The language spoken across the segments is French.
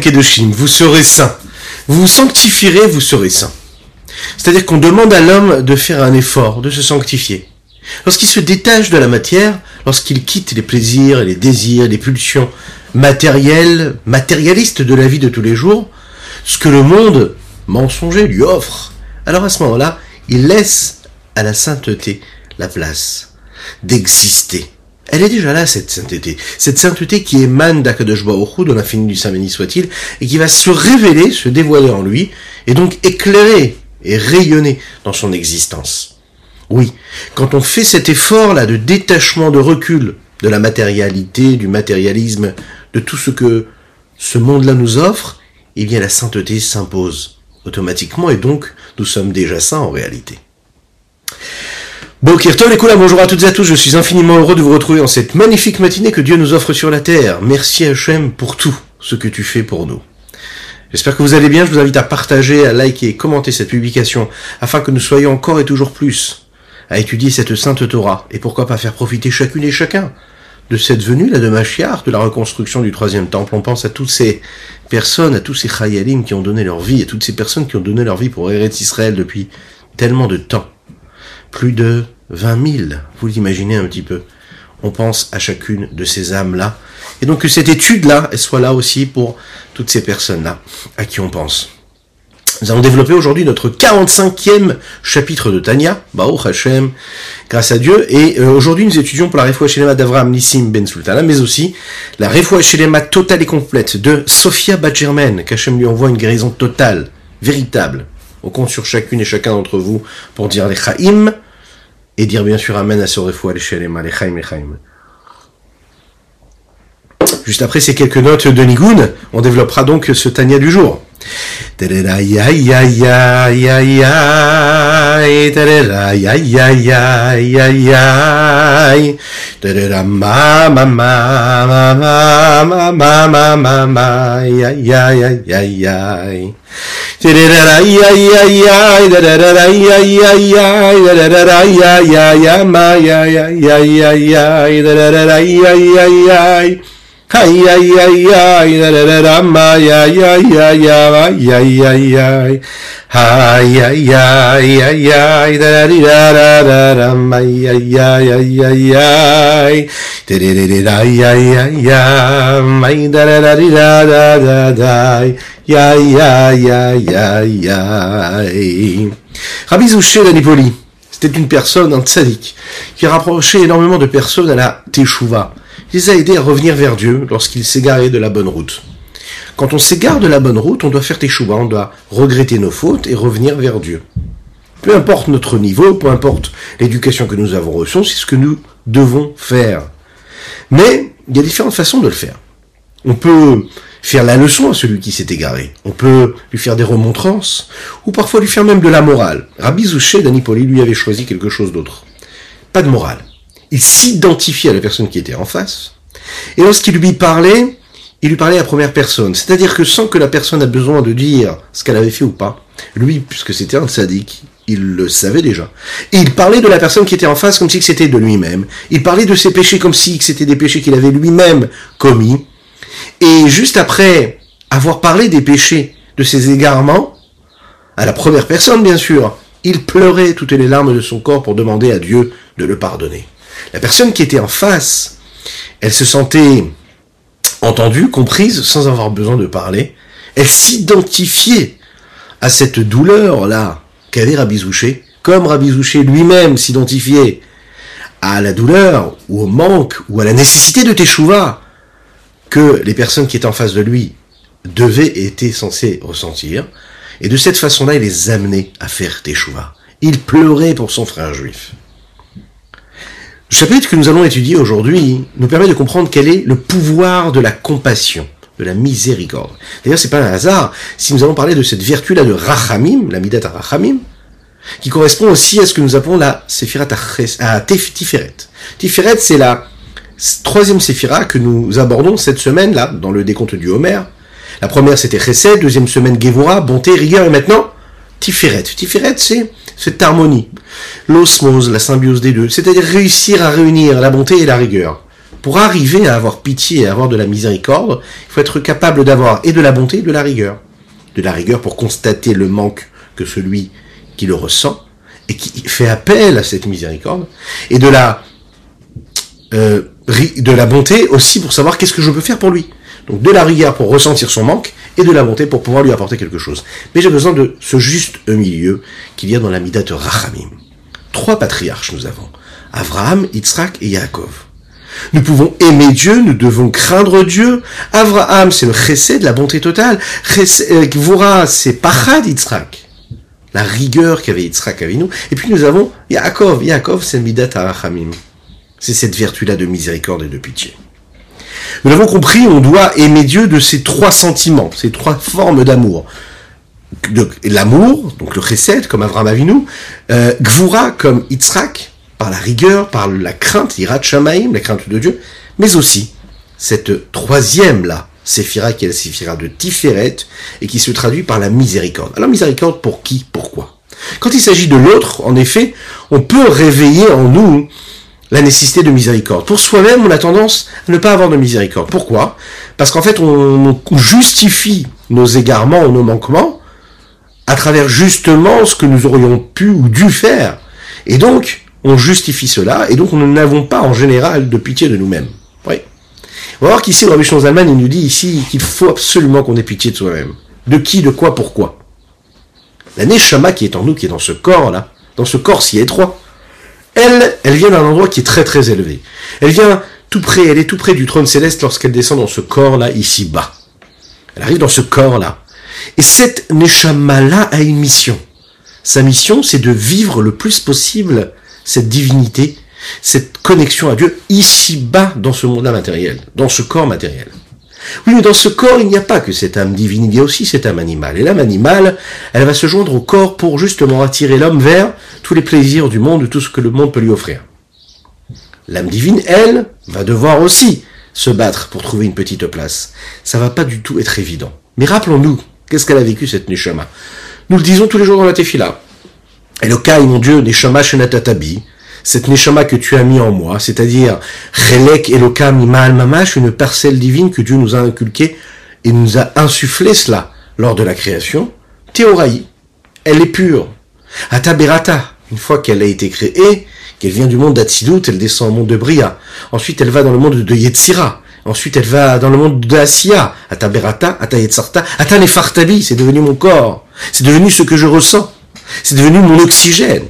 Kedoshim. Vous serez saints. Vous vous sanctifierez, vous serez saints. C'est-à-dire qu'on demande à l'homme de faire un effort, de se sanctifier. Lorsqu'il se détache de la matière, lorsqu'il quitte les plaisirs, les désirs, les pulsions matérielles, matérialistes de la vie de tous les jours, ce que le monde mensonger lui offre, alors à ce moment-là, il laisse à la sainteté la place d'exister. Elle est déjà là, cette sainteté. Cette sainteté qui émane d'Akadosh de l'infini du Saint béni soit-il, et qui va se révéler, se dévoiler en lui, et donc éclairer et rayonner dans son existence. Oui, quand on fait cet effort-là de détachement, de recul de la matérialité, du matérialisme, de tout ce que ce monde-là nous offre, eh bien la sainteté s'impose automatiquement et donc nous sommes déjà saints en réalité. Bonjour à toutes et à tous, je suis infiniment heureux de vous retrouver en cette magnifique matinée que Dieu nous offre sur la terre. Merci Hachem pour tout ce que tu fais pour nous. J'espère que vous allez bien, je vous invite à partager, à liker et commenter cette publication afin que nous soyons encore et toujours plus à étudier cette sainte Torah et pourquoi pas faire profiter chacune et chacun de cette venue là de Machiar, de la reconstruction du troisième temple. On pense à toutes ces personnes, à tous ces Chayalim qui ont donné leur vie, à toutes ces personnes qui ont donné leur vie pour Eretz Israël depuis tellement de temps. Plus de 20 000, vous l'imaginez un petit peu. On pense à chacune de ces âmes-là. Et donc que cette étude-là, elle soit là aussi pour toutes ces personnes-là à qui on pense. Nous allons développer aujourd'hui notre 45e chapitre de Tanya, Baruch Hashem, grâce à Dieu. Et euh, aujourd'hui, nous étudions pour la Refoua Shelema d'Avram Nissim Ben Sultana, mais aussi la Refoua Shelema totale et complète de Sophia Badgermen, qu'Hachem lui envoie une guérison totale, véritable. On compte sur chacune et chacun d'entre vous pour dire les Chaim et dire bien sûr Amen à ce Refoua Shelema, les Chaim, les Chaim. Juste après ces quelques notes de Nigun, on développera donc ce Tanya du jour. Ma ma ma ma ma ma ma ma ma ma ya ya ya ya ya. Yeah, yeah, yeah, yeah, yeah. Ma, da, da, da, di, da, da, da, da, ya, ya, ya, ya, ya. Rabbi Zouché d'Anipoli, c'était une personne, un tzaddik, qui rapprochait énormément de personnes à la Teshuvah les a aidés à revenir vers Dieu lorsqu'ils s'égaraient de la bonne route. Quand on s'égare de la bonne route, on doit faire teshuva, on doit regretter nos fautes et revenir vers Dieu. Peu importe notre niveau, peu importe l'éducation que nous avons reçue, c'est ce que nous devons faire. Mais il y a différentes façons de le faire. On peut faire la leçon à celui qui s'est égaré. On peut lui faire des remontrances, ou parfois lui faire même de la morale. Rabbi Zouché d'Anipoli lui avait choisi quelque chose d'autre. Pas de morale il s'identifiait à la personne qui était en face, et lorsqu'il lui parlait, il lui parlait à première personne. C'est-à-dire que sans que la personne ait besoin de dire ce qu'elle avait fait ou pas, lui, puisque c'était un sadique, il le savait déjà. Il parlait de la personne qui était en face comme si c'était de lui-même. Il parlait de ses péchés comme si c'était des péchés qu'il avait lui-même commis. Et juste après avoir parlé des péchés, de ses égarements, à la première personne bien sûr, il pleurait toutes les larmes de son corps pour demander à Dieu de le pardonner. La personne qui était en face, elle se sentait entendue, comprise, sans avoir besoin de parler. Elle s'identifiait à cette douleur-là qu'avait Rabizouché, comme Rabizouché lui-même s'identifiait à la douleur, ou au manque, ou à la nécessité de Teshuvah que les personnes qui étaient en face de lui devaient et étaient censées ressentir. Et de cette façon-là, il les amenait à faire Teshuvah. Il pleurait pour son frère juif. Le chapitre que nous allons étudier aujourd'hui nous permet de comprendre quel est le pouvoir de la compassion, de la miséricorde. D'ailleurs, c'est pas un hasard si nous allons parler de cette vertu-là de Rachamim, la Midat Rachamim, qui correspond aussi à ce que nous appelons la Sephirat à Tiferet. Tiferet, c'est la troisième Sephira que nous abordons cette semaine-là, dans le décompte du Homer. La première, c'était Chesed, deuxième semaine, Gevura, bonté, rigueur, et maintenant, Tiferet. Tiferet, c'est cette harmonie, l'osmose, la symbiose des deux, c'est-à-dire réussir à réunir la bonté et la rigueur. Pour arriver à avoir pitié et avoir de la miséricorde, il faut être capable d'avoir et de la bonté et de la rigueur. De la rigueur pour constater le manque que celui qui le ressent et qui fait appel à cette miséricorde, et de la euh, de la bonté aussi pour savoir qu'est-ce que je peux faire pour lui. Donc de la rigueur pour ressentir son manque et de la bonté pour pouvoir lui apporter quelque chose. Mais j'ai besoin de ce juste milieu qu'il y a dans la Midat de Rachamim. Trois patriarches nous avons. Abraham, Yitzhak et Yaakov. Nous pouvons aimer Dieu, nous devons craindre Dieu. Abraham, c'est le chesed, la bonté totale. Euh, c'est pachad Yitzhak. La rigueur qu'avait Yitzhak avec nous. Et puis nous avons Yaakov. Yaakov, c'est Midat Arachamim. C'est cette vertu-là de miséricorde et de pitié. Nous l'avons compris, on doit aimer Dieu de ces trois sentiments, ces trois formes d'amour. L'amour, donc le chesed, comme Avraham Avinu, euh, Gvura, comme Yitzhak, par la rigueur, par la crainte, Irat Shamaim, la crainte de Dieu, mais aussi cette troisième-là, Séphira, qui est la Séphira de Tiferet, et qui se traduit par la miséricorde. Alors miséricorde pour qui? Pourquoi? Quand il s'agit de l'autre, en effet, on peut réveiller en nous la nécessité de miséricorde. Pour soi-même, on a tendance à ne pas avoir de miséricorde. Pourquoi? Parce qu'en fait, on justifie nos égarements ou nos manquements à travers justement ce que nous aurions pu ou dû faire. Et donc, on justifie cela, et donc nous n'avons pas en général de pitié de nous-mêmes. Oui. On va voir qu'ici, le Rabbi Zalman, il nous dit ici qu'il faut absolument qu'on ait pitié de soi-même. De qui, de quoi, pourquoi? La Neshama qui est en nous, qui est dans ce corps-là, dans ce corps si étroit, elle, elle vient d'un endroit qui est très très élevé. Elle vient tout près, elle est tout près du trône céleste lorsqu'elle descend dans ce corps-là, ici bas. Elle arrive dans ce corps-là. Et cette Neshama-là a une mission. Sa mission, c'est de vivre le plus possible cette divinité, cette connexion à Dieu ici bas dans ce monde-là matériel, dans ce corps matériel. Oui, mais dans ce corps, il n'y a pas que cette âme divine, il y a aussi cette âme animale. Et l'âme animale, elle va se joindre au corps pour justement attirer l'homme vers tous les plaisirs du monde, tout ce que le monde peut lui offrir. L'âme divine, elle, va devoir aussi se battre pour trouver une petite place. Ça va pas du tout être évident. Mais rappelons-nous, qu'est-ce qu'elle a vécu cette Neshama? Nous le disons tous les jours dans la Tefila. Elokai, mon Dieu, Neshama Shenatatabi, cette Neshama que tu as mis en moi, c'est-à-dire Chelek Elokam Imal Mamash, une parcelle divine que Dieu nous a inculquée et nous a insufflé cela lors de la création, Théoraï, elle est pure. Ataberata, une fois qu'elle a été créée, qu'elle vient du monde d'Atsilut, elle descend au monde de Bria. Ensuite, elle va dans le monde de Yetzira. Ensuite, elle va dans le monde de Asiya. Ataberata, Atayetzarta, Atanefartabi, c'est devenu mon corps. C'est devenu ce que je ressens. C'est devenu mon oxygène.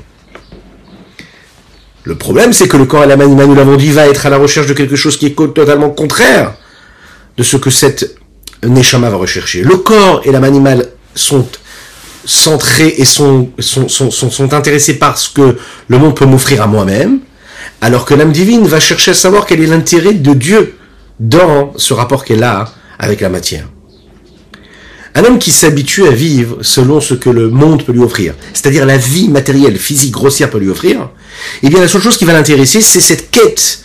Le problème, c'est que le corps et l'âme animale, nous l'avons dit, va être à la recherche de quelque chose qui est totalement contraire de ce que cette Neshama va rechercher. Le corps et l'âme animale sont centrés et sont, sont, intéressés par ce que le monde peut m'offrir à moi-même, alors que l'âme divine va chercher à savoir quel est l'intérêt de Dieu dans ce rapport qu'elle a avec la matière. Un homme qui s'habitue à vivre selon ce que le monde peut lui offrir, c'est-à-dire la vie matérielle, physique, grossière peut lui offrir, eh bien la seule chose qui va l'intéresser, c'est cette quête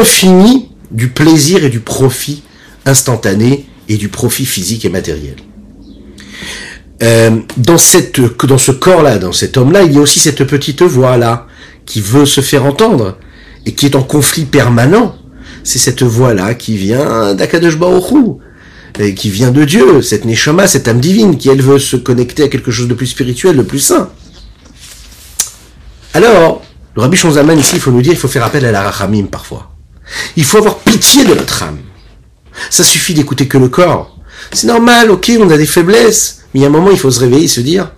infinie du plaisir et du profit instantané et du profit physique et matériel. Euh, dans, ce corps-là, dans cet homme-là, il y a aussi cette petite voix-là qui veut se faire entendre et qui est en conflit permanent. C'est cette voix-là qui vient d'Akadosh Baruch qui vient de Dieu, cette Neshama, cette âme divine, qui elle veut se connecter à quelque chose de plus spirituel, de plus saint. Alors, le Rabbi Shonzaman ici, il faut nous dire, il faut faire appel à la Rachamim parfois. Il faut avoir pitié de notre âme. Ça suffit d'écouter que le corps. C'est normal, ok, on a des faiblesses, mais il y a un moment, il faut se réveiller et se dire,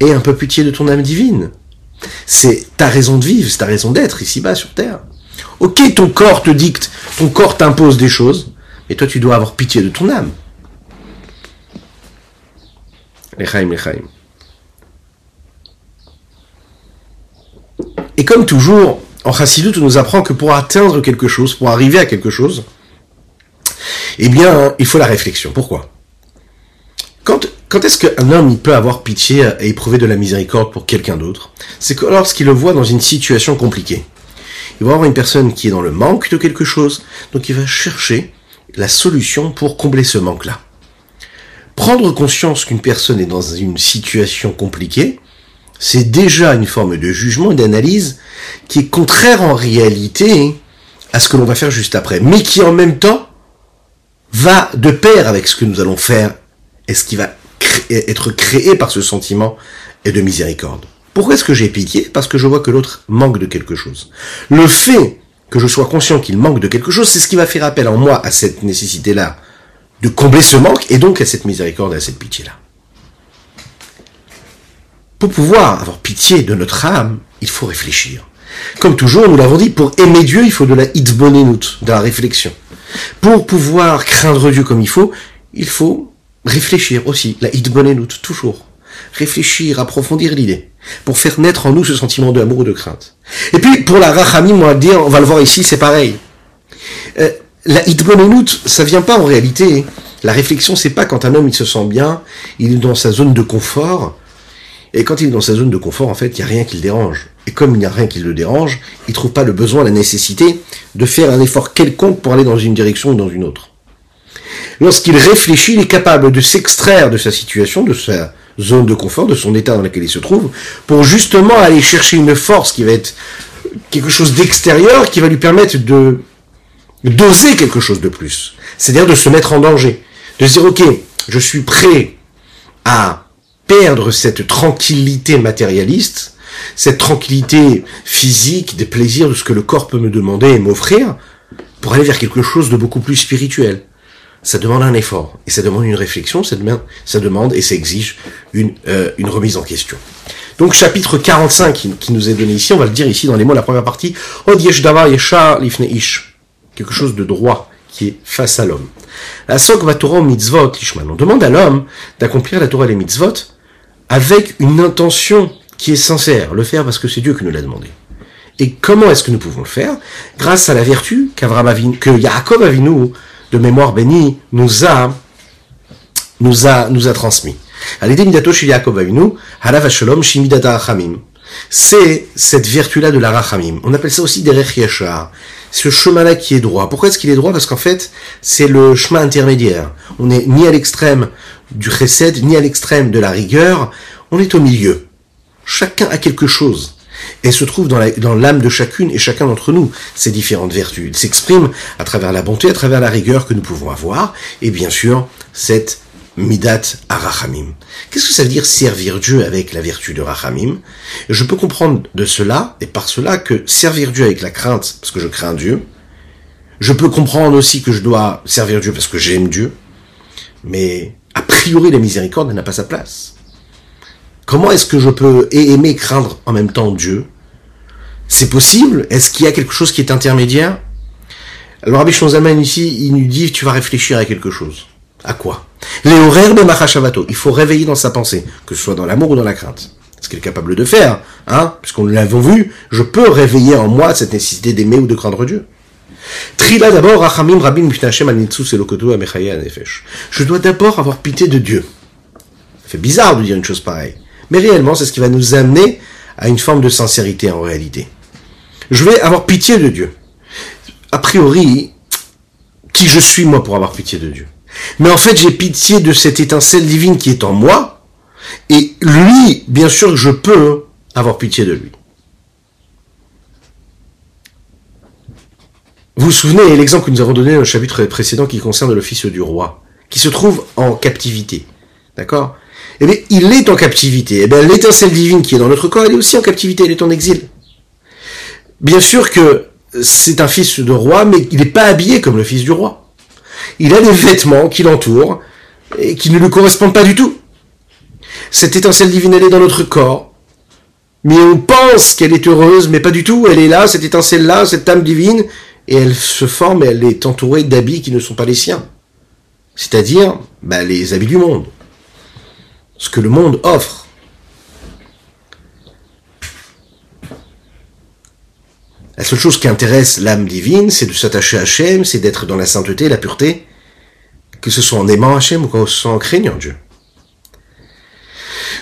aie un peu pitié de ton âme divine. C'est ta raison de vivre, c'est ta raison d'être ici-bas sur Terre. Ok, ton corps te dicte, ton corps t'impose des choses, et toi, tu dois avoir pitié de ton âme. Lechaim, lechaim. Et comme toujours, en Chassidut, on nous apprend que pour atteindre quelque chose, pour arriver à quelque chose, eh bien, il faut la réflexion. Pourquoi? Quand, quand est-ce qu'un homme peut avoir pitié et éprouver de la miséricorde pour quelqu'un d'autre? C'est que lorsqu'il le voit dans une situation compliquée. Il va avoir une personne qui est dans le manque de quelque chose, donc il va chercher la solution pour combler ce manque-là. Prendre conscience qu'une personne est dans une situation compliquée, c'est déjà une forme de jugement et d'analyse qui est contraire en réalité à ce que l'on va faire juste après, mais qui en même temps va de pair avec ce que nous allons faire et ce qui va être créé par ce sentiment et de miséricorde. Pourquoi est-ce que j'ai pitié? Parce que je vois que l'autre manque de quelque chose. Le fait que je sois conscient qu'il manque de quelque chose, c'est ce qui va faire appel en moi à cette nécessité-là de combler ce manque et donc à cette miséricorde et à cette pitié-là. Pour pouvoir avoir pitié de notre âme, il faut réfléchir. Comme toujours, nous l'avons dit, pour aimer Dieu, il faut de la hitbonenut, de la réflexion. Pour pouvoir craindre Dieu comme il faut, il faut réfléchir aussi, la hitbonenut, toujours. Réfléchir, approfondir l'idée, pour faire naître en nous ce sentiment d'amour ou de crainte. Et puis, pour la rachamim, on va dire, on va le voir ici, c'est pareil. Euh, la hitbonenut, ça vient pas en réalité. La réflexion, c'est pas quand un homme il se sent bien, il est dans sa zone de confort, et quand il est dans sa zone de confort, en fait, il n'y a rien qui le dérange. Et comme il n'y a rien qui le dérange, il trouve pas le besoin, la nécessité de faire un effort quelconque pour aller dans une direction ou dans une autre. Lorsqu'il réfléchit, il est capable de s'extraire de sa situation, de sa zone de confort, de son état dans lequel il se trouve, pour justement aller chercher une force qui va être quelque chose d'extérieur, qui va lui permettre de d'oser quelque chose de plus. C'est-à-dire de se mettre en danger. De dire, ok, je suis prêt à perdre cette tranquillité matérialiste, cette tranquillité physique, des plaisirs de ce que le corps peut me demander et m'offrir, pour aller vers quelque chose de beaucoup plus spirituel. Ça demande un effort, et ça demande une réflexion, ça demande, et ça exige une, euh, une remise en question. Donc chapitre 45 qui, nous est donné ici, on va le dire ici dans les mots, la première partie, Od yesh davar yeshar lifne ish, quelque chose de droit qui est face à l'homme. La sok mitzvot. On demande à l'homme d'accomplir la Torah et les mitzvot avec une intention qui est sincère, le faire parce que c'est Dieu qui nous l'a demandé. Et comment est-ce que nous pouvons le faire Grâce à la vertu qu'Avram que Yaakov Avinu, de mémoire bénie, nous a, nous a, nous a transmis. Avinu, C'est cette vertu-là de la rachamim. On appelle ça aussi des yashar. Ce chemin-là qui est droit. Pourquoi est-ce qu'il est droit? Parce qu'en fait, c'est le chemin intermédiaire. On n'est ni à l'extrême du chesed, ni à l'extrême de la rigueur, on est au milieu. Chacun a quelque chose. Et se trouve dans l'âme de chacune et chacun d'entre nous, ces différentes vertus. Il s'exprime à travers la bonté, à travers la rigueur que nous pouvons avoir, et bien sûr, cette midat arachamim. Qu'est-ce que ça veut dire servir Dieu avec la vertu de rachamim? Je peux comprendre de cela, et par cela, que servir Dieu avec la crainte, parce que je crains Dieu, je peux comprendre aussi que je dois servir Dieu parce que j'aime Dieu, mais a priori la miséricorde n'a pas sa place. Comment est-ce que je peux aimer craindre en même temps Dieu? C'est possible? Est-ce qu'il y a quelque chose qui est intermédiaire? Alors Rabbi Shonzalman ici, il nous dit tu vas réfléchir à quelque chose. À quoi Les horaires de Mahashavato. Il faut réveiller dans sa pensée, que ce soit dans l'amour ou dans la crainte. Ce qu'il est capable de faire, hein, puisqu'on l'avons vu, je peux réveiller en moi cette nécessité d'aimer ou de craindre Dieu. Trila d'abord, Rachamim Rabin Je dois d'abord avoir pitié de Dieu. Fait bizarre de dire une chose pareille. Mais réellement, c'est ce qui va nous amener à une forme de sincérité en réalité. Je vais avoir pitié de Dieu. A priori, qui je suis moi pour avoir pitié de Dieu? Mais en fait, j'ai pitié de cette étincelle divine qui est en moi. Et lui, bien sûr, je peux avoir pitié de lui. Vous vous souvenez l'exemple que nous avons donné dans le chapitre précédent qui concerne le fils du roi, qui se trouve en captivité. D'accord? Eh bien, il est en captivité. Eh bien, l'étincelle divine qui est dans notre corps, elle est aussi en captivité, elle est en exil. Bien sûr que c'est un fils de roi, mais il n'est pas habillé comme le fils du roi. Il a des vêtements qui l'entourent et qui ne lui correspondent pas du tout. Cette étincelle divine, elle est dans notre corps. Mais on pense qu'elle est heureuse, mais pas du tout. Elle est là, cette étincelle-là, cette âme divine, et elle se forme et elle est entourée d'habits qui ne sont pas les siens. C'est-à-dire bah, les habits du monde. Ce que le monde offre. La seule chose qui intéresse l'âme divine, c'est de s'attacher à Hachem, c'est d'être dans la sainteté, la pureté, que ce soit en aimant Hachem ou que ce soit en craignant Dieu.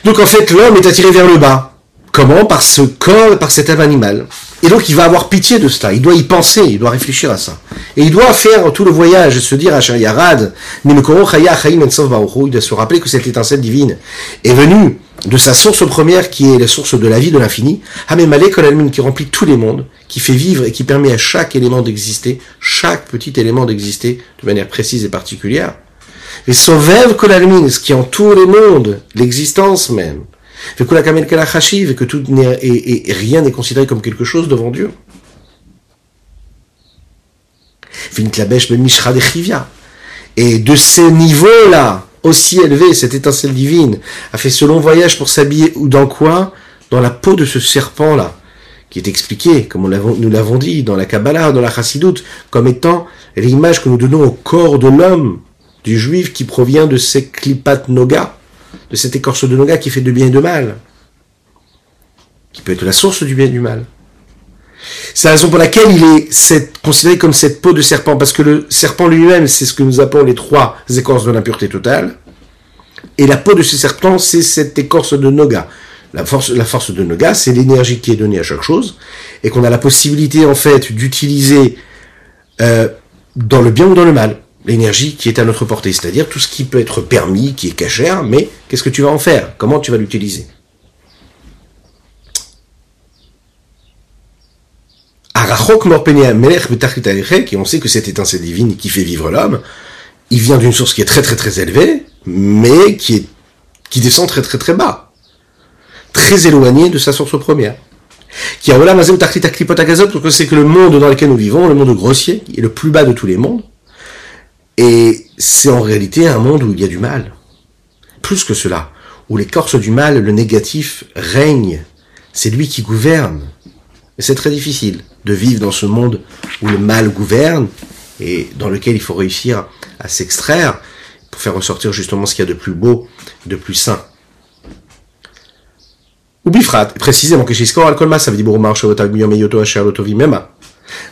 Donc en fait, l'homme est attiré vers le bas. Comment? Par ce corps, par cet âme animal. Et donc il va avoir pitié de cela, il doit y penser, il doit réfléchir à ça. Et il doit faire tout le voyage et se dire à Yarad, il doit se rappeler que cette étincelle divine est venue de sa source première qui est la source de la vie de l'infini, qui remplit tous les mondes, qui fait vivre et qui permet à chaque élément d'exister, chaque petit élément d'exister de manière précise et particulière. Et Sovev Kolalmin, ce qui entoure les mondes, l'existence même. Et que tout et, et rien n'est considéré comme quelque chose devant Dieu. Et de ce niveau-là, aussi élevé, cette étincelle divine, a fait ce long voyage pour s'habiller ou dans quoi? Dans la peau de ce serpent-là, qui est expliqué, comme nous l'avons dit, dans la Kabbalah, dans la Chassidoute, comme étant l'image que nous donnons au corps de l'homme, du juif qui provient de ces klipat noga, de cette écorce de noga qui fait de bien et de mal, qui peut être la source du bien et du mal. C'est la raison pour laquelle il est considéré comme cette peau de serpent, parce que le serpent lui-même, c'est ce que nous appelons les trois écorces de l'impureté totale. Et la peau de ce serpent, c'est cette écorce de Noga. La force, de Noga, c'est l'énergie qui est donnée à chaque chose, et qu'on a la possibilité, en fait, d'utiliser euh, dans le bien ou dans le mal. L'énergie qui est à notre portée, c'est-à-dire tout ce qui peut être permis, qui est cachère, mais qu'est-ce que tu vas en faire? Comment tu vas l'utiliser? Qui on sait que cette étincelle divine qui fait vivre l'homme, il vient d'une source qui est très très très élevée, mais qui est qui descend très très très bas, très éloigné de sa source première. Qui a voilà parce que c'est que le monde dans lequel nous vivons, le monde grossier, est le plus bas de tous les mondes, et c'est en réalité un monde où il y a du mal. Plus que cela, où l'écorce du mal, le négatif, règne. C'est lui qui gouverne. Et c'est très difficile de vivre dans ce monde où le mal gouverne et dans lequel il faut réussir à s'extraire pour faire ressortir justement ce qu'il y a de plus beau, de plus sain. Ou bifrat, précisément, que ça veut dire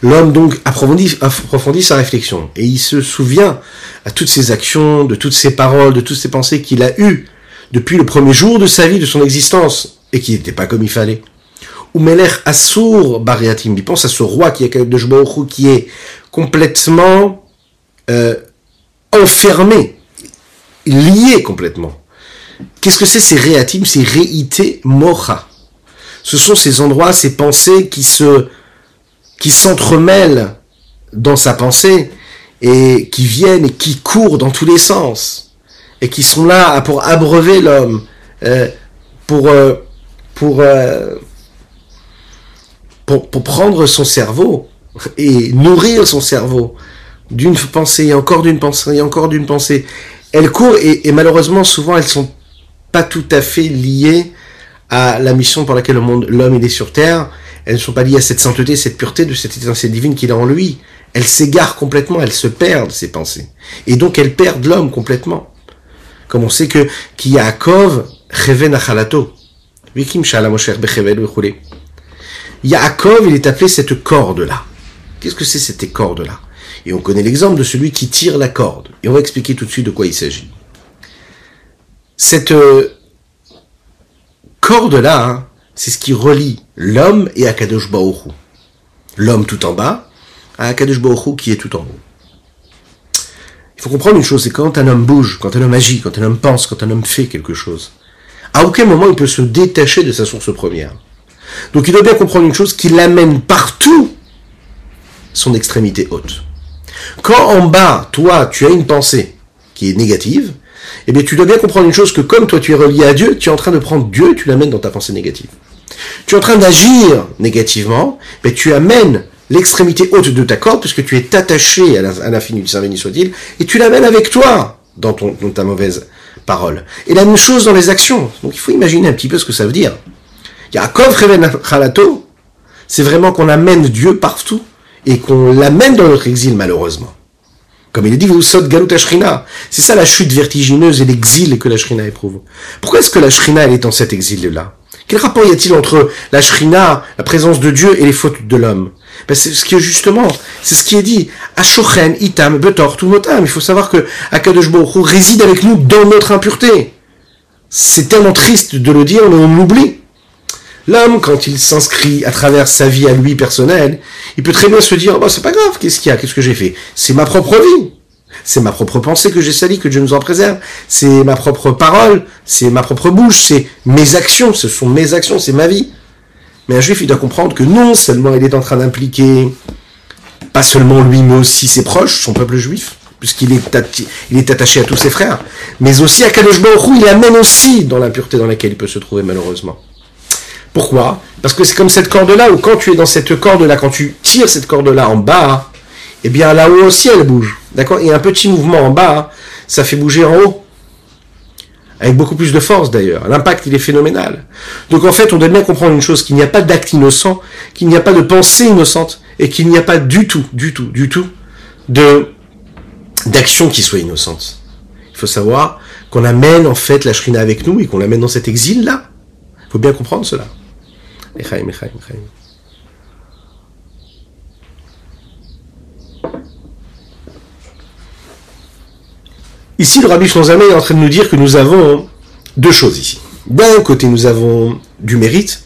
L'homme donc approfondit, approfondit sa réflexion et il se souvient à toutes ses actions, de toutes ses paroles, de toutes ses pensées qu'il a eues depuis le premier jour de sa vie, de son existence, et qui n'était pas comme il fallait ou Meler Assour Bariatim. Il pense à ce roi qui est de qui est complètement euh, enfermé, lié complètement. Qu'est-ce que c'est ces réatim, ces réités mocha Ce sont ces endroits, ces pensées qui se, qui s'entremêlent dans sa pensée et qui viennent et qui courent dans tous les sens et qui sont là pour abreuver l'homme, euh, pour euh, pour pour, prendre son cerveau et nourrir son cerveau d'une pensée et encore d'une pensée et encore d'une pensée. Elles courent et, malheureusement souvent elles sont pas tout à fait liées à la mission pour laquelle l'homme est sur terre. Elles ne sont pas liées à cette sainteté, cette pureté de cette étincelle divine qu'il a en lui. Elles s'égarent complètement, elles se perdent ces pensées. Et donc elles perdent l'homme complètement. Comme on sait que Yaakov Reven Achalato. Yaakov, il est appelé cette corde-là. Qu'est-ce que c'est cette corde-là? Et on connaît l'exemple de celui qui tire la corde. Et on va expliquer tout de suite de quoi il s'agit. Cette euh, corde-là, hein, c'est ce qui relie l'homme et Akadosh Baoru. L'homme tout en bas, à Akadosh Baoru qui est tout en haut. Il faut comprendre une chose, c'est quand un homme bouge, quand un homme agit, quand un homme pense, quand un homme fait quelque chose, à aucun moment il peut se détacher de sa source première. Donc il doit bien comprendre une chose, qu'il amène partout son extrémité haute. Quand en bas, toi, tu as une pensée qui est négative, eh bien tu dois bien comprendre une chose, que comme toi tu es relié à Dieu, tu es en train de prendre Dieu et tu l'amènes dans ta pensée négative. Tu es en train d'agir négativement, mais tu amènes l'extrémité haute de ta corde, puisque tu es attaché à l'infini du Saint béni soit-il, et tu l'amènes avec toi dans, ta mauvaise parole. Et la même chose dans les actions. Donc il faut imaginer un petit peu ce que ça veut dire. Yaakov Reven Khalato, c'est vraiment qu'on amène Dieu partout et qu'on l'amène dans notre exil malheureusement. Comme il est dit, vous saute Galut Ashrina. C'est ça la chute vertigineuse et l'exil que la Shrina éprouve. Pourquoi est-ce que la Shrina elle est dans cet exil-là? Quel rapport y a-t-il entre la Shrina, la présence de Dieu et les fautes de l'homme? Ben C'est ce qui est justement, c'est ce qui est dit. Ashochen, Itam, Betor, Tumotam. Il faut savoir que Akadosh réside avec nous dans notre impureté. C'est tellement triste de le dire, mais on l'oublie. L'homme, quand il s'inscrit à travers sa vie à lui personnelle, il peut très bien se dire, bah, c'est pas grave, qu'est-ce qu'il y a, qu'est-ce que j'ai fait? C'est ma propre vie. C'est ma propre pensée que j'ai salie, que Dieu nous en préserve. C'est ma propre parole, c'est ma propre bouche, c'est mes actions, ce sont mes actions, c'est ma vie. Mais un juif, il doit comprendre que non seulement il est en train d'impliquer pas seulement lui, mais aussi ses proches, son peuple juif, puisqu'il est, attaché à tous ses frères, mais aussi à Kadosh Baruch il amène aussi dans l'impureté dans laquelle il peut se trouver malheureusement. Pourquoi? Parce que c'est comme cette corde-là, où quand tu es dans cette corde-là, quand tu tires cette corde-là en bas, eh bien là-haut aussi elle bouge. D'accord? Et un petit mouvement en bas, ça fait bouger en haut. Avec beaucoup plus de force d'ailleurs. L'impact, il est phénoménal. Donc en fait, on doit bien comprendre une chose, qu'il n'y a pas d'acte innocent, qu'il n'y a pas de pensée innocente, et qu'il n'y a pas du tout, du tout, du tout de d'action qui soit innocente. Il faut savoir qu'on amène en fait la shrina avec nous et qu'on l'amène dans cet exil-là. Il faut bien comprendre cela. Ici, le Rabbi Shonzameh est en train de nous dire que nous avons deux choses ici. D'un côté, nous avons du mérite,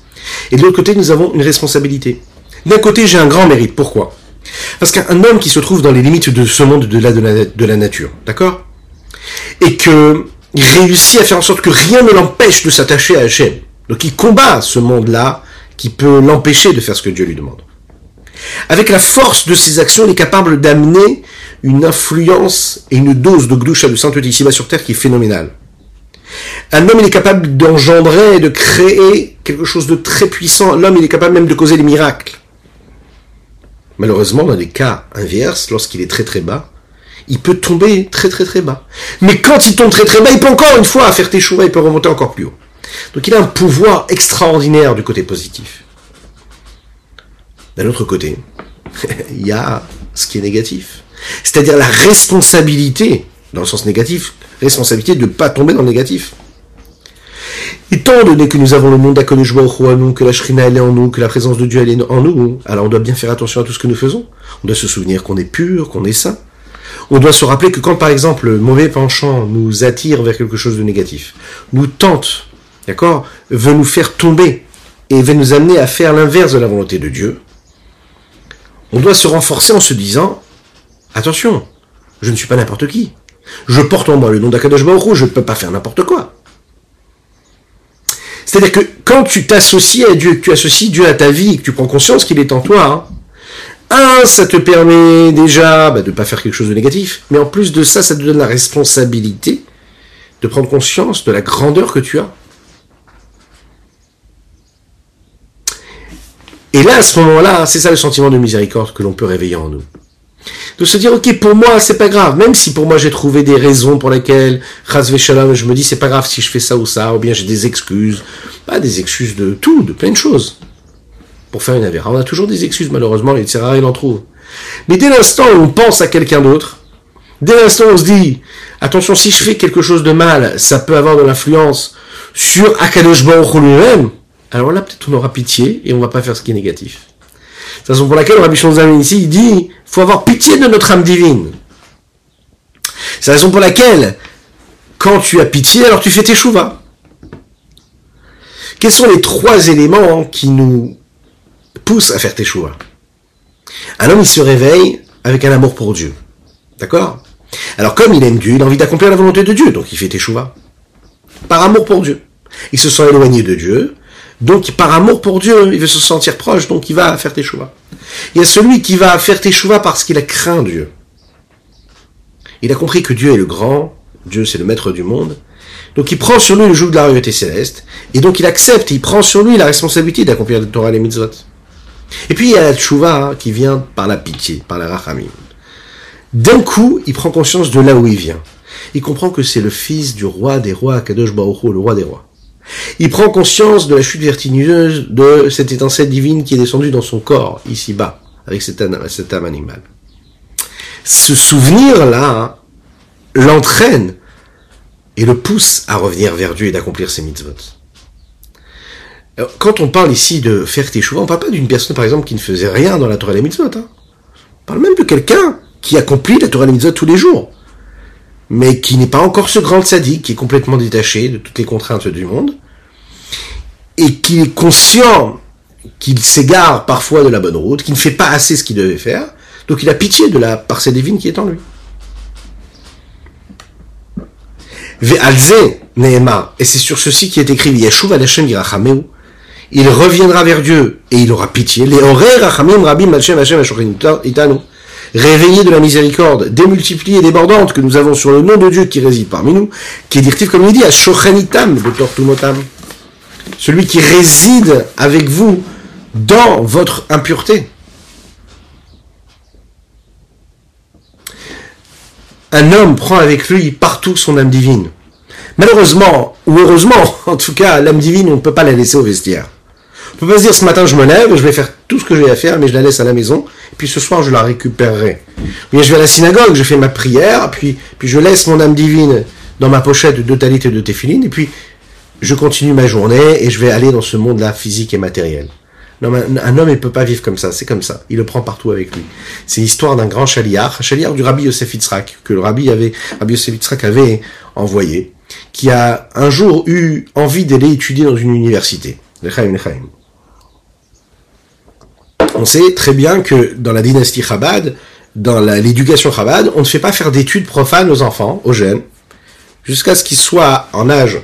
et de l'autre côté, nous avons une responsabilité. D'un côté, j'ai un grand mérite. Pourquoi? Parce qu'un homme qui se trouve dans les limites de ce monde de la, de la, nature, d'accord? Et que il réussit à faire en sorte que rien ne l'empêche de s'attacher à Hachem. Donc il combat ce monde-là qui peut l'empêcher de faire ce que Dieu lui demande. Avec la force de ses actions, il est capable d'amener une influence et une dose de gdoucha de sainteté ici-bas sur terre qui est phénoménale. Un homme, est capable d'engendrer, de créer quelque chose de très puissant. L'homme, il est capable même de causer des miracles. Malheureusement, dans les cas inverses, lorsqu'il est très très bas, il peut tomber très très très bas. Mais quand il tombe très très bas, il peut encore une fois faire tes il peut remonter encore plus haut. Donc il a un pouvoir extraordinaire du côté positif. D'un autre côté, il y a ce qui est négatif. C'est-à-dire la responsabilité, dans le sens négatif, responsabilité de ne pas tomber dans le négatif. Étant donné que nous avons le monde d'Akodesh en nous, que la Shrina elle est en nous, que la présence de Dieu est en nous, alors on doit bien faire attention à tout ce que nous faisons. On doit se souvenir qu'on est pur, qu'on est saint. On doit se rappeler que quand par exemple le mauvais penchant nous attire vers quelque chose de négatif, nous tente, d'accord, veut nous faire tomber et veut nous amener à faire l'inverse de la volonté de Dieu, on doit se renforcer en se disant, attention, je ne suis pas n'importe qui. Je porte en moi le nom d'Akadosh Baruch je ne peux pas faire n'importe quoi. C'est-à-dire que quand tu t'associes à Dieu, que tu associes Dieu à ta vie, que tu prends conscience qu'il est en toi, hein, un, ça te permet déjà bah, de ne pas faire quelque chose de négatif, mais en plus de ça, ça te donne la responsabilité de prendre conscience de la grandeur que tu as. Et là, à ce moment-là, c'est ça le sentiment de miséricorde que l'on peut réveiller en nous. De se dire, ok, pour moi, c'est pas grave, même si pour moi j'ai trouvé des raisons pour lesquelles, Shalom, je me dis, c'est pas grave si je fais ça ou ça, ou bien j'ai des excuses, pas des excuses de tout, de plein de choses, pour faire une affaire. On a toujours des excuses, malheureusement, les Tsera, il en trouve. Mais dès l'instant où on pense à quelqu'un d'autre, dès l'instant où on se dit, attention, si je fais quelque chose de mal, ça peut avoir de l'influence sur Akadosh Baruch lui-même, alors là, peut-être on aura pitié et on va pas faire ce qui est négatif. C'est la raison pour laquelle Rabbi Shonzam ici, il dit, faut avoir pitié de notre âme divine. C'est la raison pour laquelle, quand tu as pitié, alors tu fais tes chouvas. Quels sont les trois éléments qui nous poussent à faire tes chouvas Un homme, il se réveille avec un amour pour Dieu. D'accord? Alors, comme il aime Dieu, il a envie d'accomplir la volonté de Dieu, donc il fait tes chouvas. Par amour pour Dieu. Il se sent éloigné de Dieu, donc, par amour pour Dieu, il veut se sentir proche, donc il va faire tes choix. Il y a celui qui va faire tes choix parce qu'il a craint Dieu. Il a compris que Dieu est le grand, Dieu c'est le maître du monde. Donc il prend sur lui le joug de la royauté céleste, et donc il accepte, il prend sur lui la responsabilité d'accomplir le Torah et les mitzvot. Et puis il y a la tchouva qui vient par la pitié, par la rachamim. D'un coup, il prend conscience de là où il vient. Il comprend que c'est le fils du roi des rois, Kadosh Baruch le roi des rois. Il prend conscience de la chute vertigineuse de cette étincelle divine qui est descendue dans son corps, ici-bas, avec cette âme, animale. Ce souvenir-là l'entraîne et le pousse à revenir vers Dieu et d'accomplir ses mitzvot. quand on parle ici de faire tes choix, on ne parle pas d'une personne, par exemple, qui ne faisait rien dans la Torah des mitzvot. Hein. On parle même de quelqu'un qui accomplit la Torah des mitzvot tous les jours mais qui n'est pas encore ce grand sadique, qui est complètement détaché de toutes les contraintes du monde, et qui est conscient qu'il s'égare parfois de la bonne route, qu'il ne fait pas assez ce qu'il devait faire, donc il a pitié de la parcelle divine qui est en lui. Et c'est sur ceci qui est écrit Il reviendra vers Dieu et il aura pitié. Les Rabim Hashem Hashem Itanu. Réveillé de la miséricorde démultipliée et débordante que nous avons sur le nom de Dieu qui réside parmi nous, qui est directif comme il dit, à Shochanitam de Tortumotam. Celui qui réside avec vous dans votre impureté. Un homme prend avec lui partout son âme divine. Malheureusement, ou heureusement, en tout cas, l'âme divine, on ne peut pas la laisser au vestiaire. On peut pas se dire ce matin je me lève, je vais faire tout ce que j'ai à faire, mais je la laisse à la maison, et puis ce soir je la récupérerai. Bien, je vais à la synagogue, je fais ma prière, puis, puis je laisse mon âme divine dans ma pochette de talit et de téphiline, et puis je continue ma journée et je vais aller dans ce monde-là physique et matériel. Non, un homme ne peut pas vivre comme ça, c'est comme ça. Il le prend partout avec lui. C'est l'histoire d'un grand chaliar, chaliar du rabbi Yosef Yitzhak, que le rabbi avait, rabbi Yosef Yitzhak avait envoyé, qui a un jour eu envie d'aller étudier dans une université. On sait très bien que dans la dynastie Chabad, dans l'éducation Chabad, on ne fait pas faire d'études profanes aux enfants, aux jeunes, jusqu'à ce qu'ils soient en âge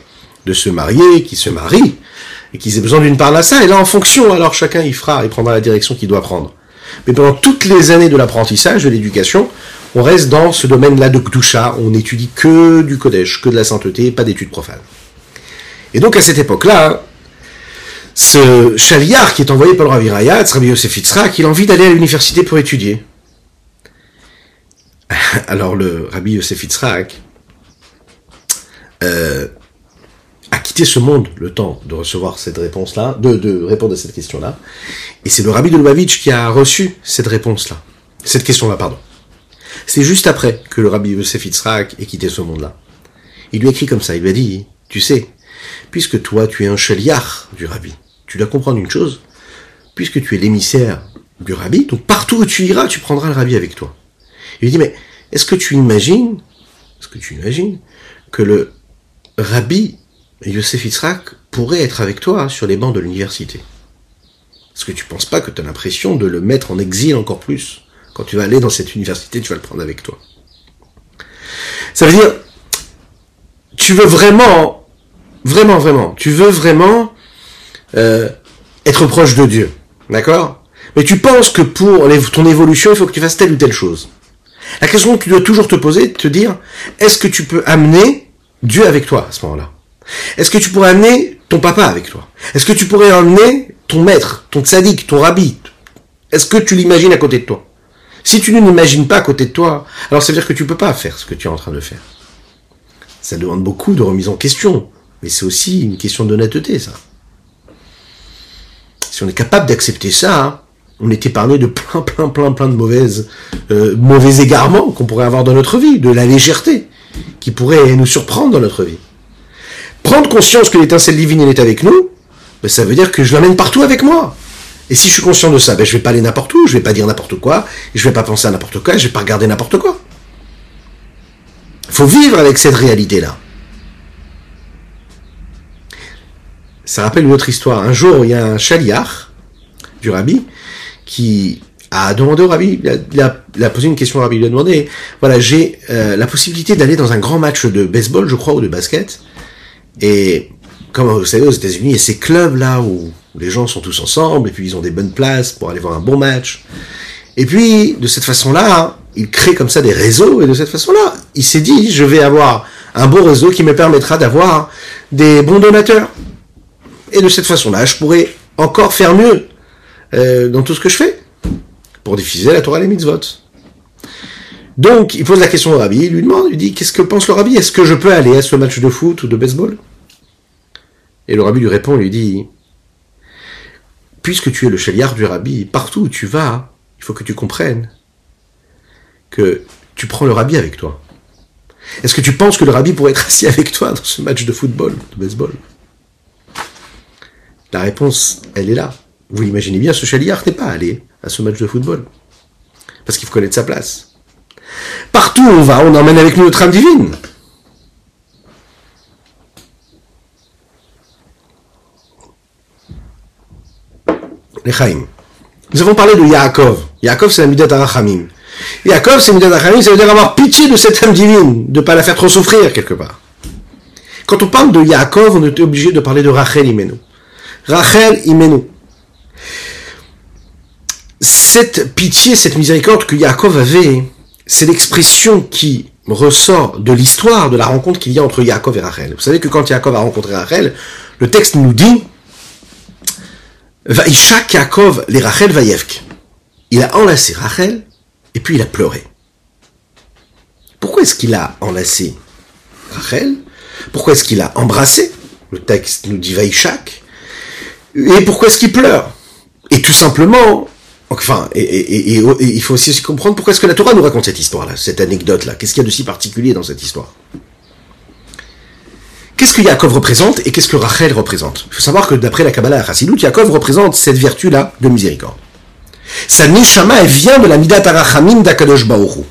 de se marier, qu'ils se marient, et qu'ils aient besoin d'une parnassa, et là en fonction, alors chacun y fera, il prendra la direction qu'il doit prendre. Mais pendant toutes les années de l'apprentissage, de l'éducation, on reste dans ce domaine-là de Kdusha, on n'étudie que du Kodesh, que de la sainteté, pas d'études profanes. Et donc à cette époque-là, ce chaliar qui est envoyé par le Ravi Rayat, Rabbi Yosef Yitzhak, il a envie d'aller à l'université pour étudier. Alors le Rabbi Yosef Yitzhak, euh, a quitté ce monde le temps de recevoir cette réponse-là, de, de répondre à cette question-là. Et c'est le rabbi de Lubavitch qui a reçu cette réponse-là. Cette question-là, pardon. C'est juste après que le rabbi Yosef Yitzhak ait quitté ce monde-là. Il lui a écrit comme ça, il lui a dit, tu sais, puisque toi tu es un cheliar du rabbi, tu dois comprendre une chose, puisque tu es l'émissaire du rabbi, donc partout où tu iras, tu prendras le rabbi avec toi. Il lui dit, mais est-ce que tu imagines, est-ce que tu imagines que le rabbi Yosef Yitzhak pourrait être avec toi sur les bancs de l'université? Est-ce que tu penses pas que tu as l'impression de le mettre en exil encore plus? Quand tu vas aller dans cette université, tu vas le prendre avec toi. Ça veut dire, tu veux vraiment, vraiment, vraiment, tu veux vraiment euh, être proche de Dieu. D'accord? Mais tu penses que pour ton évolution, il faut que tu fasses telle ou telle chose. La question que tu dois toujours te poser, te dire, est-ce que tu peux amener Dieu avec toi à ce moment-là? Est-ce que tu pourrais amener ton papa avec toi? Est-ce que tu pourrais amener ton maître, ton tzaddik, ton rabbi? Est-ce que tu l'imagines à côté de toi? Si tu ne l'imagines pas à côté de toi, alors ça veut dire que tu peux pas faire ce que tu es en train de faire. Ça demande beaucoup de remise en question, mais c'est aussi une question d'honnêteté, ça. Si on est capable d'accepter ça, hein, on est épargné de plein, plein, plein, plein de mauvaises, euh, mauvais égarements qu'on pourrait avoir dans notre vie, de la légèreté qui pourrait nous surprendre dans notre vie prendre conscience que l'étincelle divine est avec nous, ben, ça veut dire que je l'amène partout avec moi. Et si je suis conscient de ça, ben, je vais pas aller n'importe où, je vais pas dire n'importe quoi, je vais pas penser à n'importe quoi, je vais pas regarder n'importe quoi. Il faut vivre avec cette réalité-là. Ça rappelle une autre histoire. Un jour, il y a un chaliar du rabbi qui a demandé au rabbi, il a, posé une question au rabbi, il a demandé, voilà, j'ai euh, la possibilité d'aller dans un grand match de baseball, je crois, ou de basket, et comme vous savez, aux États-Unis, il y a ces clubs-là où les gens sont tous ensemble, et puis ils ont des bonnes places pour aller voir un bon match. Et puis, de cette façon-là, il crée comme ça des réseaux, et de cette façon-là, il s'est dit, je vais avoir un bon réseau qui me permettra d'avoir des bons donateurs. Et de cette façon-là, je pourrais encore faire mieux euh, dans tout ce que je fais pour diffuser la Torah et les mitzvot. Donc, il pose la question au rabbi, il lui demande, il lui dit, qu'est-ce que pense le rabbi? Est-ce que je peux aller à ce match de foot ou de baseball? Et le rabbi lui répond, il lui dit, puisque tu es le chaliard du rabbi, partout où tu vas, il faut que tu comprennes que tu prends le rabbi avec toi. Est-ce que tu penses que le rabbi pourrait être assis avec toi dans ce match de football, de baseball? La réponse, elle est là. Vous l'imaginez bien, ce chaliard n'est pas allé à ce match de football. Parce qu'il faut connaître sa place. Partout où on va, on emmène avec nous notre âme divine. Les Chaim. Nous avons parlé de Yaakov. Yaakov, c'est la Midat Arachamim. Yaakov, c'est Midat Arachamim, ça veut dire avoir pitié de cette âme divine, de ne pas la faire trop souffrir quelque part. Quand on parle de Yaakov, on était obligé de parler de Rachel Imenu. Rachel Imenu. Cette pitié, cette miséricorde que Yaakov avait, c'est l'expression qui ressort de l'histoire de la rencontre qu'il y a entre Yaakov et Rachel. Vous savez que quand Yaakov a rencontré Rachel, le texte nous dit Vaishak Yaakov les Rachel Vayevk. Il a enlacé Rachel et puis il a pleuré. Pourquoi est-ce qu'il a enlacé Rachel? Pourquoi est-ce qu'il a embrassé? Le texte nous dit Vaishak. Et pourquoi est-ce qu'il pleure? Et tout simplement, enfin, et, il faut aussi comprendre pourquoi est-ce que la Torah nous raconte cette histoire-là, cette anecdote-là. Qu'est-ce qu'il y a de si particulier dans cette histoire? Qu'est-ce que Yaakov représente et qu'est-ce que Rachel représente? Il faut savoir que d'après la Kabbalah Chassidut, Yaakov représente cette vertu-là de miséricorde. Sa neshama, elle vient de la midat arachamim d'Akadosh Baoru.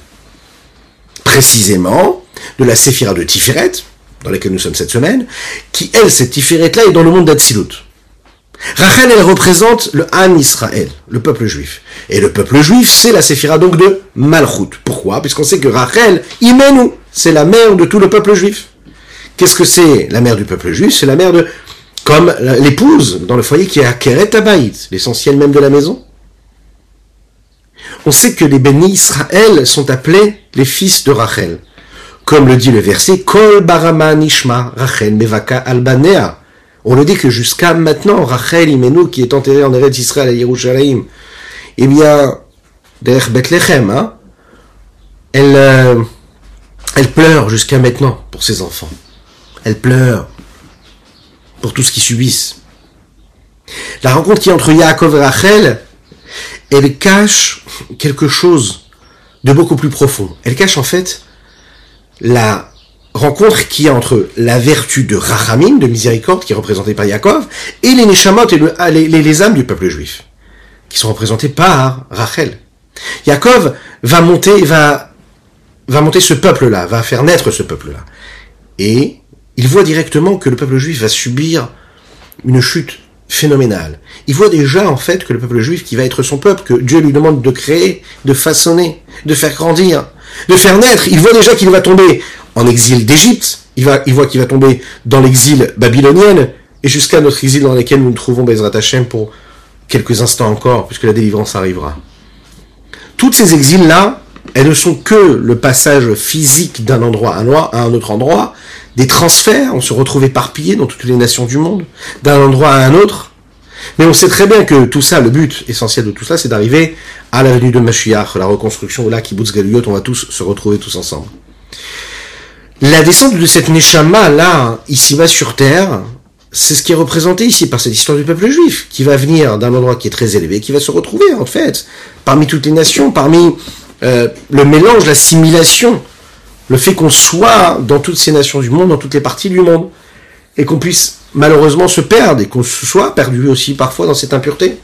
Précisément, de la séphira de Tiferet, dans laquelle nous sommes cette semaine, qui, elle, cette Tiferet-là, est dans le monde d'Atsilut. Rachel, elle représente le Han Israël, le peuple juif. Et le peuple juif, c'est la séphira donc de Malchut. Pourquoi? Puisqu'on sait que Rachel, Imenu, c'est la mère de tout le peuple juif. Qu'est-ce que c'est la mère du peuple juif? C'est la mère de, comme l'épouse dans le foyer qui est à Keret l'essentiel même de la maison. On sait que les bénis Israël sont appelés les fils de Rachel. Comme le dit le verset, Kol Barama Nishma Rachel Mevaka Albanea. On le dit que jusqu'à maintenant, Rachel Imenu, qui est enterré en Eretz Israël à Yerushalayim, eh bien, derrière Bethlehem, hein, elle, euh, elle pleure jusqu'à maintenant pour ses enfants. Elle pleure pour tout ce qu'ils subissent. La rencontre qui est entre Yaakov et Rachel, elle cache quelque chose de beaucoup plus profond. Elle cache en fait la rencontre qui est entre la vertu de Rachamim, de miséricorde, qui est représentée par Yaakov, et les Neshamot et ah, les, les, âmes du peuple juif, qui sont représentées par Rachel. Yaakov va monter, va, va monter ce peuple-là, va faire naître ce peuple-là. Et il voit directement que le peuple juif va subir une chute phénoménale. Il voit déjà en fait que le peuple juif qui va être son peuple, que Dieu lui demande de créer, de façonner, de faire grandir, de faire naître, il voit déjà qu'il va tomber en exil d'Égypte, il, voit qu'il va tomber dans l'exil babylonien, et jusqu'à notre exil dans lequel nous nous trouvons Bezrat Hashem pour quelques instants encore, puisque la délivrance arrivera. Toutes ces exils-là, elles ne sont que le passage physique d'un endroit à un autre endroit, des transferts, on se retrouve éparpillé dans toutes les nations du monde, d'un endroit à un autre. Mais on sait très bien que tout ça, le but essentiel de tout ça, c'est d'arriver à la venue de Mashiach, la reconstruction, là, Kibbutz Galuyot, on va tous se retrouver tous ensemble. La descente de cette Neshama, là, ici-bas sur terre, c'est ce qui est représenté ici par cette histoire du peuple juif, qui va venir d'un endroit qui est très élevé, qui va se retrouver, en fait, parmi toutes les nations, parmi euh, le mélange, l'assimilation le fait qu'on soit dans toutes ces nations du monde, dans toutes les parties du monde, et qu'on puisse malheureusement se perdre, et qu'on soit perdu aussi parfois dans cette impureté.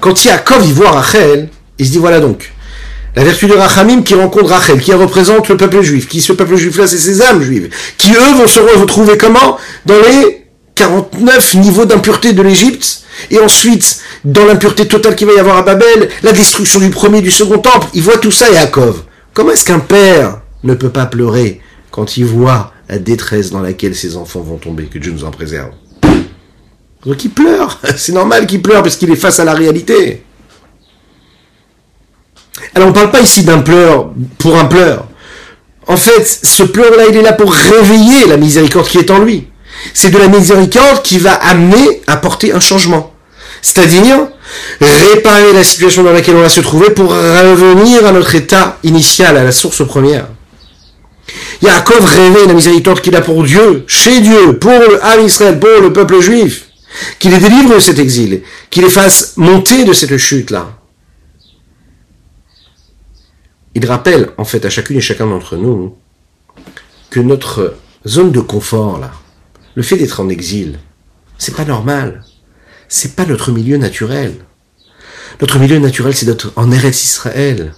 Quand Yaakov y voit Rachel, il se dit voilà donc, la vertu de Rachamim qui rencontre Rachel, qui représente le peuple juif, qui ce peuple juif-là, c'est ses âmes juives, qui eux vont se retrouver comment? Dans les 49 niveaux d'impureté de l'Égypte, et ensuite, dans l'impureté totale qu'il va y avoir à Babel, la destruction du premier et du second temple, il voit tout ça, Yaakov. Comment est-ce qu'un père ne peut pas pleurer quand il voit la détresse dans laquelle ses enfants vont tomber, que Dieu nous en préserve Donc il pleure, c'est normal qu'il pleure parce qu'il est face à la réalité. Alors on ne parle pas ici d'un pleur pour un pleur. En fait, ce pleur-là, il est là pour réveiller la miséricorde qui est en lui c'est de la miséricorde qui va amener à porter un changement. C'est-à-dire réparer la situation dans laquelle on va se trouver pour revenir à notre état initial, à la source première. Yaakov révèle la miséricorde qu'il a pour Dieu, chez Dieu, pour le Israël, pour le peuple juif, qu'il les délivre de cet exil, qu'il les fasse monter de cette chute-là. Il rappelle, en fait, à chacune et chacun d'entre nous, que notre zone de confort, là, le fait d'être en exil, c'est pas normal. C'est pas notre milieu naturel. Notre milieu naturel, c'est d'être en Eretz Israël,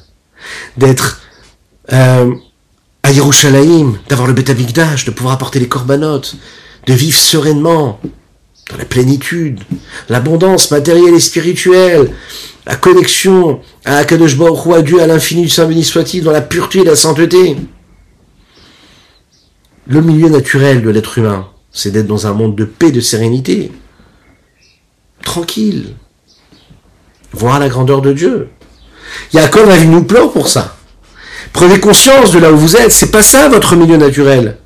d'être euh, à Yerushalayim, d'avoir le Beth de pouvoir apporter les corbanotes, de vivre sereinement, dans la plénitude, l'abondance matérielle et spirituelle, la connexion à Akadosh Baruch à Dieu, à l'infini du Saint béni soit-il, dans la pureté et la sainteté. Le milieu naturel de l'être humain, c'est d'être dans un monde de paix, de sérénité. Tranquille. Voir la grandeur de Dieu. Yaakov a vu nous pleure pour ça. Prenez conscience de là où vous êtes. C'est pas ça votre milieu naturel.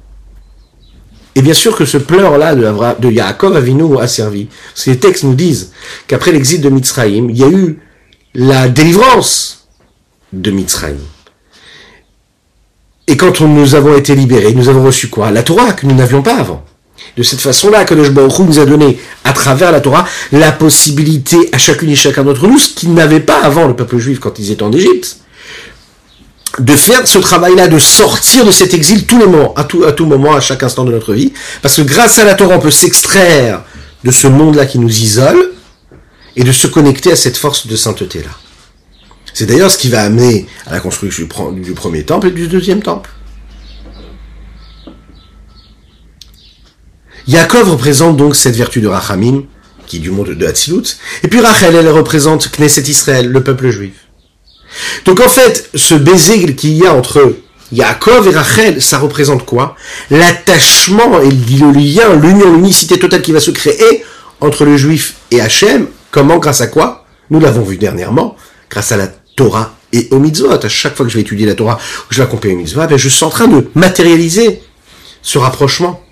Et bien sûr que ce pleur-là de, de Yaakov Avinu a servi. Ces textes nous disent qu'après l'exil de Mitzrayim, il y a eu la délivrance de Mitzrayim. Et quand nous avons été libérés, nous avons reçu quoi? La Torah que nous n'avions pas avant. De cette façon-là, que Baruch nous a donné, à travers la Torah, la possibilité à chacune et chacun d'entre nous, ce qu'il n'avait pas avant le peuple juif quand ils étaient en Égypte, de faire ce travail-là, de sortir de cet exil tous les moments, à tout, à tout moment, à chaque instant de notre vie. Parce que grâce à la Torah, on peut s'extraire de ce monde-là qui nous isole et de se connecter à cette force de sainteté-là. C'est d'ailleurs ce qui va amener à la construction du premier temple et du deuxième temple. Yaakov représente donc cette vertu de Rachamim, qui est du monde de Hatzilut, et puis Rachel, elle représente Knesset Israël, le peuple juif. Donc en fait, ce baiser qu'il y a entre Yaakov et Rachel, ça représente quoi? L'attachement et le lien, l'union, l'unicité totale qui va se créer entre le juif et Hachem. Comment? Grâce à quoi? Nous l'avons vu dernièrement, grâce à la Torah et au mitzvot. À chaque fois que je vais étudier la Torah, que je vais accompagner au mitzvot, ben je suis en train de matérialiser ce rapprochement.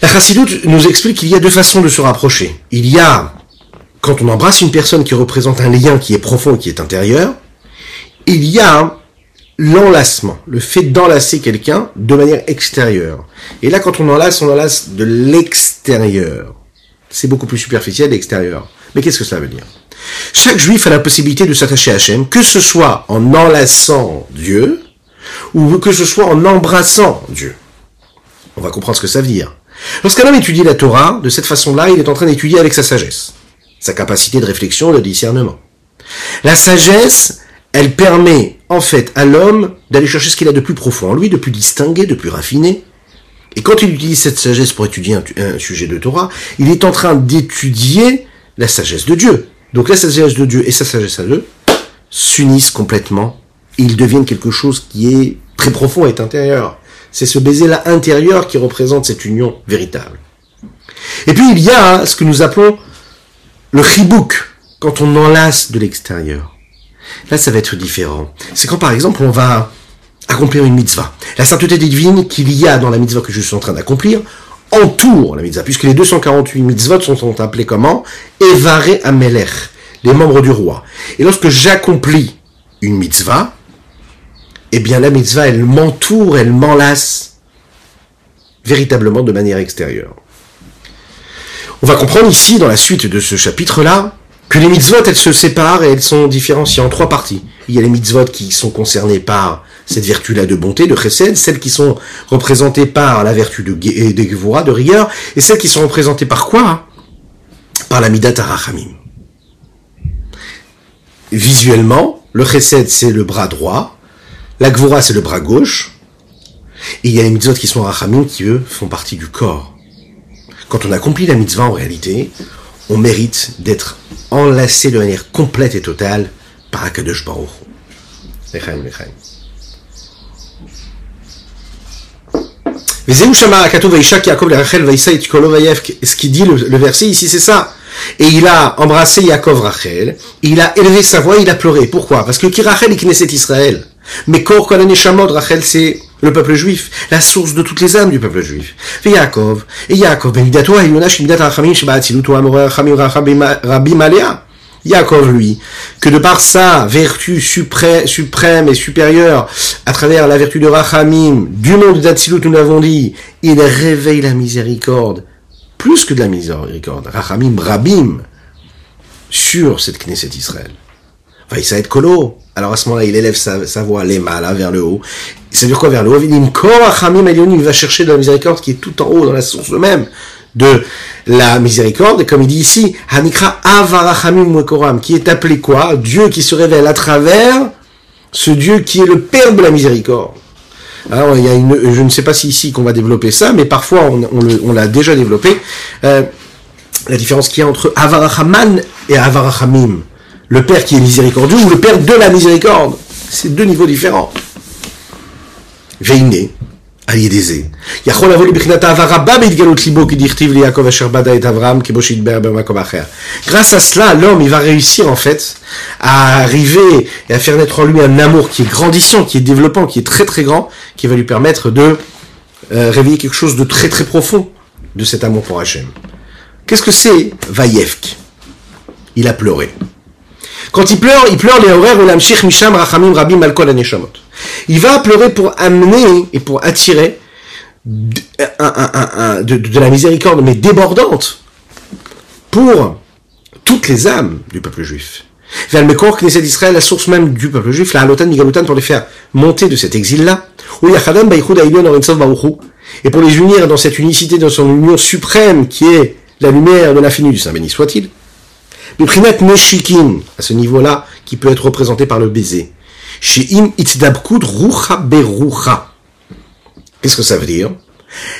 La Chassidoute nous explique qu'il y a deux façons de se rapprocher. Il y a, quand on embrasse une personne qui représente un lien qui est profond et qui est intérieur, il y a l'enlacement, le fait d'enlacer quelqu'un de manière extérieure. Et là, quand on enlace, on enlace de l'extérieur. C'est beaucoup plus superficiel l'extérieur. Mais qu'est-ce que cela veut dire? Chaque juif a la possibilité de s'attacher à Hachem, que ce soit en enlaçant Dieu, ou que ce soit en embrassant Dieu. On va comprendre ce que ça veut dire. Lorsqu'un homme étudie la Torah, de cette façon-là, il est en train d'étudier avec sa sagesse, sa capacité de réflexion, de discernement. La sagesse, elle permet en fait à l'homme d'aller chercher ce qu'il a de plus profond en lui, de plus distingué, de plus raffiné. Et quand il utilise cette sagesse pour étudier un, sujet de Torah, il est en train d'étudier la sagesse de Dieu. Donc la sagesse de Dieu et sa sagesse à deux s'unissent complètement et ils deviennent quelque chose qui est très profond et intérieur. C'est ce baiser-là intérieur qui représente cette union véritable. Et puis il y a ce que nous appelons le chibouk, quand on enlace de l'extérieur. Là, ça va être différent. C'est quand, par exemple, on va accomplir une mitzvah. La sainteté divine qu'il y a dans la mitzvah que je suis en train d'accomplir entoure la mitzvah, puisque les 248 mitzvot sont, appelés comment? Evare Amelech, les membres du roi. Et lorsque j'accomplis une mitzvah, eh bien la mitzvah, elle m'entoure, elle m'enlace véritablement de manière extérieure. On va comprendre ici, dans la suite de ce chapitre-là, que les mitzvot, elles se séparent et elles sont différenciées en trois parties. Il y a les mitzvot qui sont concernés par cette vertu-là de bonté, de chesed, celles qui sont représentées par la vertu de, de gevura, de rigueur, et celles qui sont représentées par quoi? Par la midat arachamim. Visuellement, le chesed, c'est le bras droit, la gvura, c'est le bras gauche, et il y a les mitzvot qui sont arachamim qui, eux, font partie du corps. Quand on accomplit la mitzvah, en réalité, on mérite d'être enlacé de manière complète et totale par Akadosh Baruch. Ce qui dit le, verset ici, c'est ça. Et il a embrassé Yaakov Rachel, il a élevé sa voix, il a pleuré. Pourquoi? Parce que qui Rachel, il Knesset Israël. Mais Kor Kolan Rachel, c'est le peuple juif, la source de toutes les âmes du peuple juif. Et Yaakov, et Yaakov, ben Rachamim, Rachamim. Yaakov, lui, que de par sa vertu suprême, et supérieure, à travers la vertu de Rachamim, du monde d'Atsilut, nous l'avons dit, il réveille la miséricorde, plus que de la miséricorde, Rachamim, Rabim, sur cette Knesset Israël. va être Kolo. Alors à ce moment-là, il élève sa, sa voix, les là, vers le haut. Ça veut dire quoi vers le haut Il va chercher de la miséricorde qui est tout en haut, dans la source même de la miséricorde. Et comme il dit ici, Hanikra Avarachamim qui est appelé quoi? Dieu qui se révèle à travers ce Dieu qui est le Père de la miséricorde. Alors, il y a une, je ne sais pas si ici qu'on va développer ça, mais parfois on, l'a déjà développé. Euh, la différence qu'il y a entre Avarachaman et Avarachamim. Le Père qui est miséricordieux ou le Père de la miséricorde. C'est deux niveaux différents. Grâce à cela, l'homme, va réussir en fait à arriver et à faire naître en lui un amour qui est grandissant, qui est développant, qui est très très grand, qui va lui permettre de euh, réveiller quelque chose de très très profond de cet amour pour Hachem. Qu'est-ce que c'est Vayevk? Il a pleuré. Quand il pleure, il pleure les horaires Misham Rachamim Rabim Malkol Aneshamot. Il va pleurer pour amener et pour attirer de, la miséricorde, mais débordante, pour toutes les âmes du peuple juif. Vers c'est d'Israël, la source même du peuple juif, la Halotan Migalotan, pour les faire monter de cet exil-là, et pour les unir dans cette unicité, dans son union suprême, qui est la lumière de l'infini du Saint béni soit-il. Biprinat Meshikin, à ce niveau-là, qui peut être représenté par le baiser. Qu'est-ce que ça veut dire?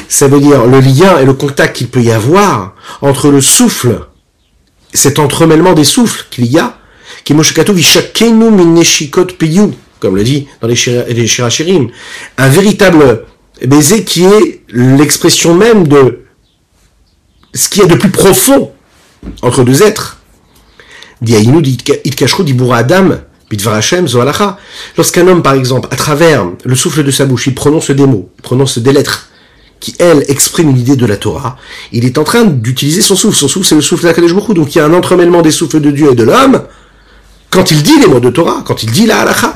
Ça veut dire le lien et le contact qu'il peut y avoir entre le souffle, cet entremêlement des souffles qu'il y a, qui comme le dit dans les Shirachirim, un véritable baiser qui est l'expression même de ce qui est de plus profond entre deux êtres. Adam Lorsqu'un homme, par exemple, à travers le souffle de sa bouche, il prononce des mots, il prononce des lettres, qui, elles, expriment une idée de la Torah, il est en train d'utiliser son souffle. Son souffle, c'est le souffle d'Akadosh Baruch Donc il y a un entremêlement des souffles de Dieu et de l'homme, quand il dit les mots de Torah, quand il dit la halacha.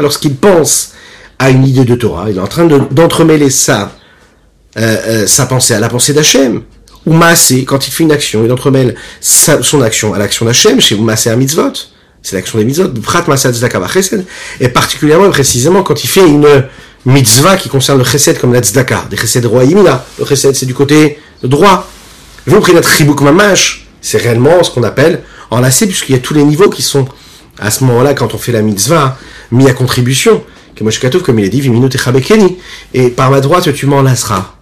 Lorsqu'il pense à une idée de Torah, il est en train d'entremêler ça, euh, euh, sa pensée à la pensée d'Hachem ou Maasé, quand il fait une action, il entremêle son action à l'action d'Hachem, chez Maasé à mitzvot, c'est l'action des mitzvot, Prat et particulièrement et précisément quand il fait une mitzvah qui concerne le chesed comme la tzedaka, des chesed royimina, le chesed c'est du côté droit. Vous prenez chibuk mamash, c'est réellement ce qu'on appelle enlacé, puisqu'il y a tous les niveaux qui sont à ce moment-là, quand on fait la mitzvah, mis à contribution, comme il est dit, et par ma droite tu m'enlaceras.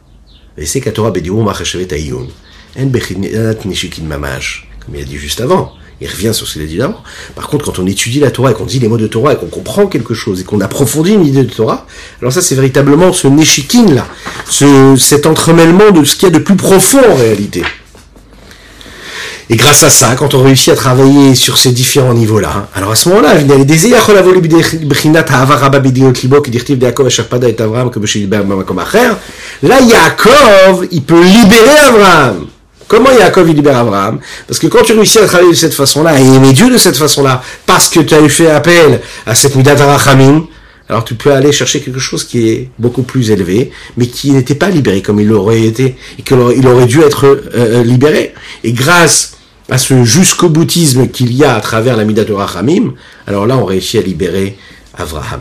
C'est Torah Bediou Ayun. En Nishikin Mamash. Comme il a dit juste avant. Il revient sur ce qu'il a dit avant. Par contre, quand on étudie la Torah et qu'on dit les mots de Torah et qu'on comprend quelque chose et qu'on approfondit une idée de Torah, alors ça c'est véritablement ce Neshikin là, ce, cet entremêlement de ce qu'il y a de plus profond en réalité. Et grâce à ça, quand on réussit à travailler sur ces différents niveaux-là, alors à ce moment-là, Là, Yaakov, il peut libérer Abraham. Comment Yaakov il libère Abraham Parce que quand tu réussis à travailler de cette façon-là, et aimer Dieu de cette façon-là, parce que tu as eu fait appel à cette Midat Arachamim, alors tu peux aller chercher quelque chose qui est beaucoup plus élevé, mais qui n'était pas libéré comme il aurait été, et qu'il aurait dû être euh, euh, libéré. Et grâce à ce jusqu'au boutisme qu'il y a à travers la Midat Rachamim, alors là on réussit à libérer Abraham.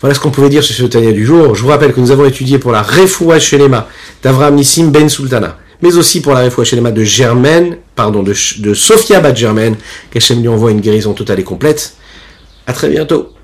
Voilà ce qu'on pouvait dire sur ce Tania du jour. Je vous rappelle que nous avons étudié pour la Refoua Shelema d'Avraham Nissim Ben Sultana, mais aussi pour la Refoua Shelema de Germaine, pardon, de, de Sophia Bad Germaine, lui envoie une guérison totale et complète. À très bientôt.